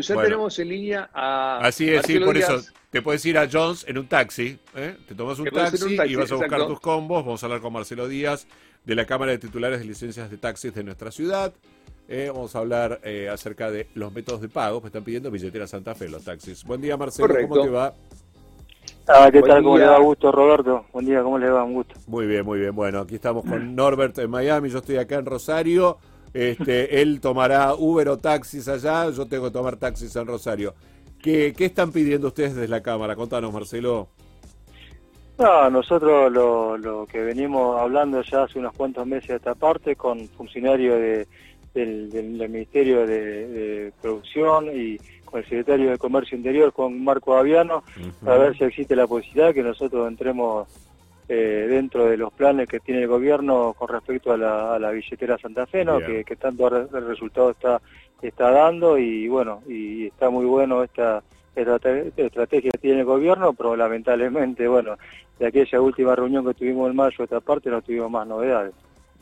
ya tenemos en línea a. Así es, sí, por eso te puedes ir a Jones en un taxi. ¿eh? Te tomas un taxi, y vas a buscar tus combos. Vamos a hablar con Marcelo Díaz de la Cámara de Titulares de Licencias de Taxis de nuestra ciudad. Eh, vamos a hablar eh, acerca de los métodos de pago. Me están pidiendo billetera Santa Fe los taxis. Buen día, Marcelo. ¿Cómo te va? Ah, ¿qué tal? ¿Cómo le va? Gusto, Roberto. Buen día, ¿cómo le va? Un gusto. Muy bien, muy bien. Bueno, aquí estamos con Norbert en Miami. Yo estoy acá en Rosario. Este, él tomará Uber o taxis allá, yo tengo que tomar taxis en Rosario. ¿Qué, qué están pidiendo ustedes desde la Cámara? Contanos, Marcelo. No, nosotros lo, lo que venimos hablando ya hace unos cuantos meses a esta parte con funcionarios de, del, Ministerio de, Producción y con el secretario de Comercio Interior, con Marco Aviano, a ver si existe la posibilidad que nosotros entremos eh, dentro de los planes que tiene el gobierno con respecto a la, billetera Santa Fe, que, tanto el resultado está, está dando y bueno, y está muy bueno esta estrategia que tiene el gobierno, pero lamentablemente, bueno, de aquella última reunión que tuvimos en mayo, esta parte no tuvimos más novedades.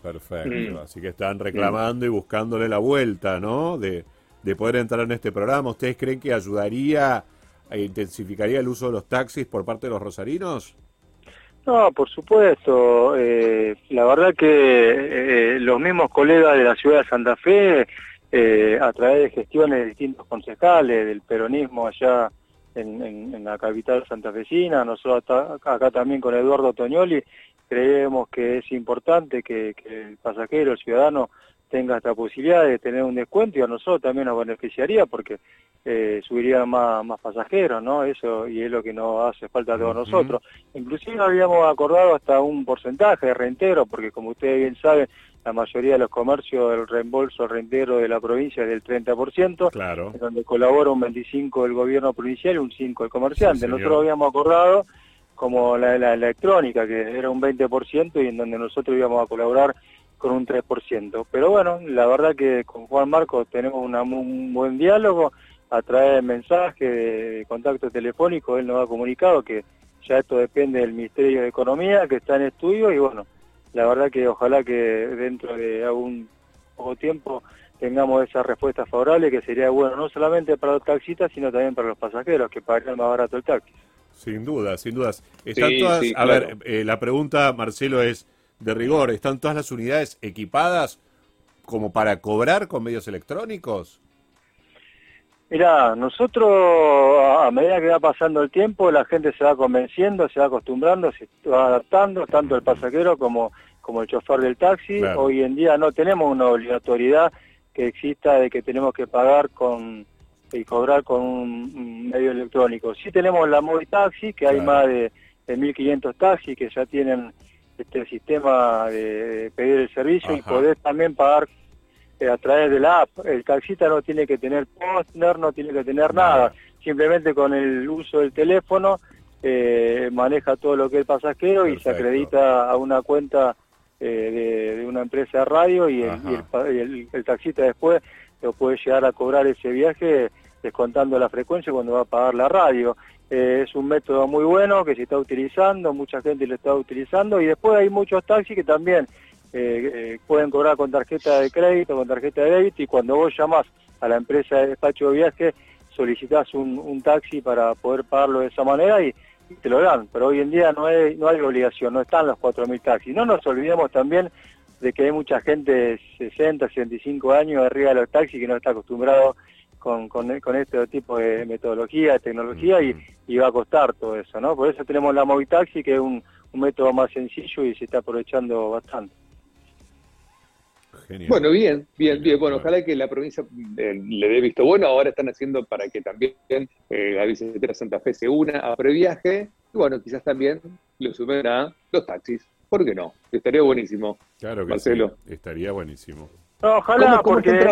Perfecto, así que están reclamando y buscándole la vuelta, ¿no? De, de poder entrar en este programa. ¿Ustedes creen que ayudaría e intensificaría el uso de los taxis por parte de los rosarinos? No, por supuesto. Eh, la verdad que eh, los mismos colegas de la ciudad de Santa Fe, eh, a través de gestiones de distintos concejales del peronismo allá en, la capital santafesina, nosotros acá, también con Eduardo Toñoli, creemos que es importante que, que el pasajero, el ciudadano, tenga esta posibilidad de tener un descuento y a nosotros también nos beneficiaría porque eh, subiría más, más pasajeros, ¿no? Eso y es lo que nos hace falta a todos nosotros. Inclusive habíamos acordado hasta un porcentaje de rentero, porque como ustedes bien saben, la mayoría de los comercios, el reembolso rentero de la provincia es del 30%, claro. en donde colabora un 25% del gobierno provincial y un 5% el comerciante. nosotros habíamos acordado como la, la electrónica, que era un 20% y en donde nosotros íbamos a colaborar con un 3%. Pero bueno, la verdad que con Juan Marcos tenemos un buen diálogo, a través de mensajes, de contacto telefónico, él nos ha comunicado que ya esto depende del Ministerio de Economía, que está en estudio, y bueno, la verdad que ojalá que dentro de algún poco tiempo tengamos esa respuesta favorable, que sería bueno no solamente para los taxistas, sino también para los pasajeros, que pagarían más barato el taxi. Sin duda, sin dudas. Están todas, a ver, eh, la pregunta, Marcelo, es de rigor, ¿están todas las unidades equipadas como para cobrar con medios electrónicos? Mira, nosotros a medida que va pasando el tiempo, la gente se va convenciendo, se va acostumbrando, se va adaptando, tanto el pasajero como, como el chofer del taxi. Hoy en día no tenemos una obligatoriedad que exista de que tenemos que pagar con y cobrar con un, medio electrónico. Sí tenemos la Móvil Taxi, que hay más de, de 1.500 taxis que ya tienen este sistema de pedir el servicio y poder también pagar eh, a través de la app. El taxista no tiene que tener postner, no tiene que tener nada. Simplemente con el uso del teléfono eh, maneja todo lo que es el pasajero y se acredita a una cuenta eh, de, una empresa de radio y, el, el, taxista después lo puede llegar a cobrar ese viaje descontando la frecuencia cuando va a pagar la radio. Eh, es un método muy bueno que se está utilizando, mucha gente lo está utilizando y después hay muchos taxis que también eh, eh, pueden cobrar con tarjeta de crédito, con tarjeta de débito y cuando vos llamás a la empresa de despacho de viaje solicitas un, taxi para poder pagarlo de esa manera y, te lo dan, pero hoy en día no hay, no hay obligación, no están los 4.000 taxis. No nos olvidemos también de que hay mucha gente de 60, 65 años arriba de los taxis que no está acostumbrado con, con, con este tipo de metodología, de tecnología y, va a costar todo eso, ¿no? Por eso tenemos la Movitaxi, que es un, método más sencillo y se está aprovechando bastante. Bueno, bien, bien, bien. Bueno, ojalá que la provincia eh, le dé visto bueno. Ahora están haciendo para que también eh, la bicicleta Santa Fe se una a previaje. Y bueno, quizás también lo sumen a los taxis. ¿Por qué no? Estaría buenísimo. Claro que sí. Estaría buenísimo ojalá, porque,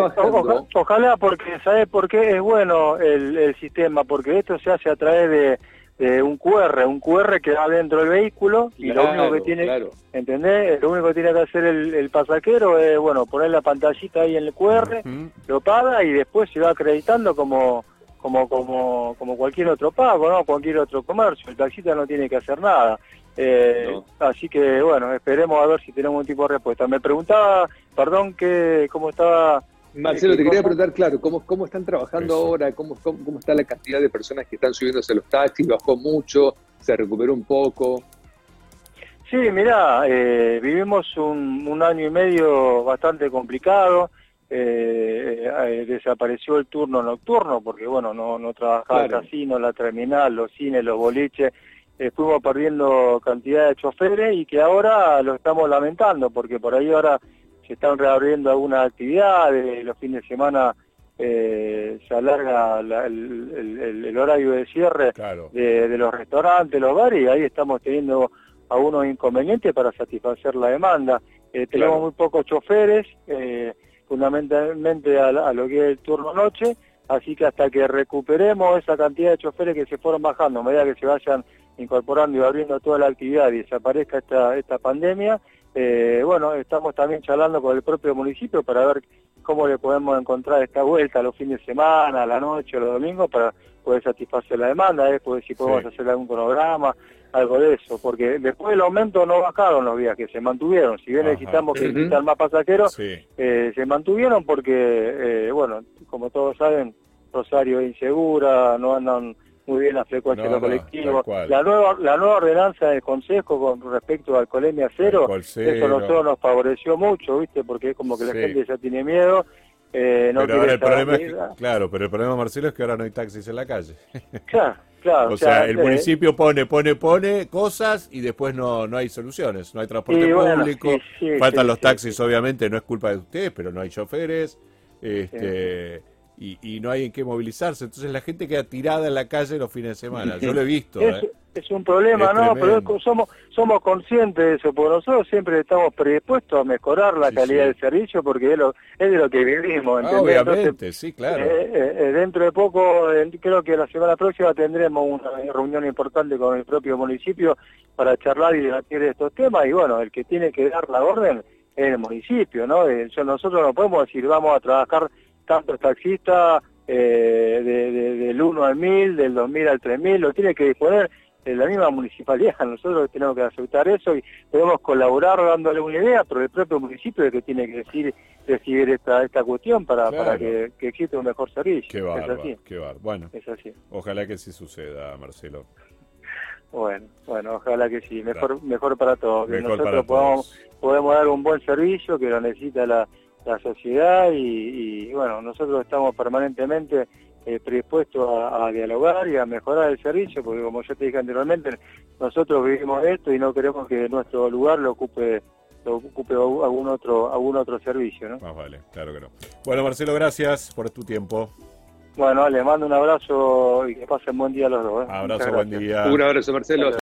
ojalá porque, ¿sabes por qué es bueno el, sistema? Porque esto se hace a través de, un QR, un QR que va dentro del vehículo y lo único que tiene, ¿entendés? Lo único que tiene que hacer el, pasajero es, bueno, poner la pantallita ahí en el QR, lo paga y después se va acreditando como como como como cualquier otro pago, ¿no? Cualquier otro comercio. El taxista no tiene que hacer nada. Eh, Así que bueno, esperemos a ver si tenemos un tipo de respuesta. Me preguntaba, perdón, que cómo estaba Marcelo, te quería preguntar, claro, ¿cómo, cómo están trabajando ahora? ¿Cómo, ¿Cómo, está la cantidad de personas que están subiéndose a los taxis? ¿Bajó mucho? ¿Se recuperó un poco? Sí, mirá, eh, vivimos un, un, año y medio bastante complicado. Eh, eh, desapareció el turno nocturno porque, bueno, no, no trabajaba el casino, la terminal, los cines, los boliches. Fuimos perdiendo cantidad de choferes y que ahora lo estamos lamentando porque por ahí ahora se están reabriendo algunas actividades, los fines de semana eh, se alarga el, horario de cierre de, los restaurantes, los bares, y ahí estamos teniendo algunos inconvenientes para satisfacer la demanda. Eh, tenemos muy pocos choferes, eh, fundamentalmente a, a, lo que es el turno noche, así que hasta que recuperemos esa cantidad de choferes que se fueron bajando, a medida que se vayan incorporando y abriendo toda la actividad y desaparezca esta, esta pandemia, eh, bueno, estamos también charlando con el propio municipio para ver cómo le podemos encontrar esta vuelta los fines de semana, a la noche, los domingos, para poder satisfacer la demanda, ¿eh? poder, si podemos hacer algún programa, algo de eso, porque después del aumento no bajaron los viajes, se mantuvieron, si bien necesitamos que visitar más pasajeros, eh, se mantuvieron porque, eh, bueno, como todos saben, Rosario es insegura, no andan muy bien la frecuencia de los colectivos. la nueva la nueva ordenanza del Consejo con respecto al colemia cero, eso a nosotros nos favoreció mucho, ¿viste? Porque es como que la gente ya tiene miedo. Eh, no pero ahora el problema es claro, pero el problema, Marcelo, es que ahora no hay taxis en la calle. Claro, claro. o, sea, el municipio pone, pone, pone cosas y después no, no hay soluciones. No hay transporte público, faltan los taxis, obviamente, no es culpa de ustedes, pero no hay choferes. Este y, no hay en qué movilizarse. Entonces la gente queda tirada en la calle los fines de semana. Yo lo he visto. Es, ¿eh? es un problema, ¿no? Pero somos, somos conscientes de eso, porque nosotros siempre estamos predispuestos a mejorar la calidad del servicio porque es, lo, es de lo que vivimos. Ah, obviamente, sí, claro. Eh, eh, dentro de poco, creo que la semana próxima tendremos una reunión importante con el propio municipio para charlar y debatir estos temas. Y bueno, el que tiene que dar la orden es el municipio, ¿no? nosotros no podemos decir vamos a trabajar tantos taxistas eh, del 1 al 1000, del 2000 al 3000, lo tiene que disponer la misma municipalidad. Nosotros tenemos que aceptar eso y podemos colaborar dándole una idea, pero el propio municipio es el que tiene que decir decidir esta esta cuestión para, para que, exista un mejor servicio. Qué bárbaro, qué Bueno, es así. ojalá que sí suceda, Marcelo. Bueno, bueno, ojalá que sí, mejor mejor para todos, que nosotros podamos, podemos dar un buen servicio que lo necesita la la sociedad y, bueno, nosotros estamos permanentemente eh, predispuestos a, dialogar y a mejorar el servicio, porque como yo te dije anteriormente, nosotros vivimos esto y no queremos que nuestro lugar lo ocupe lo ocupe algún otro algún otro servicio, ¿no? Más vale, claro que no. Bueno, Marcelo, gracias por tu tiempo. Bueno, le mando un abrazo y que pasen buen día a los dos. ¿eh? Abrazo, buen día. Un abrazo, Marcelo.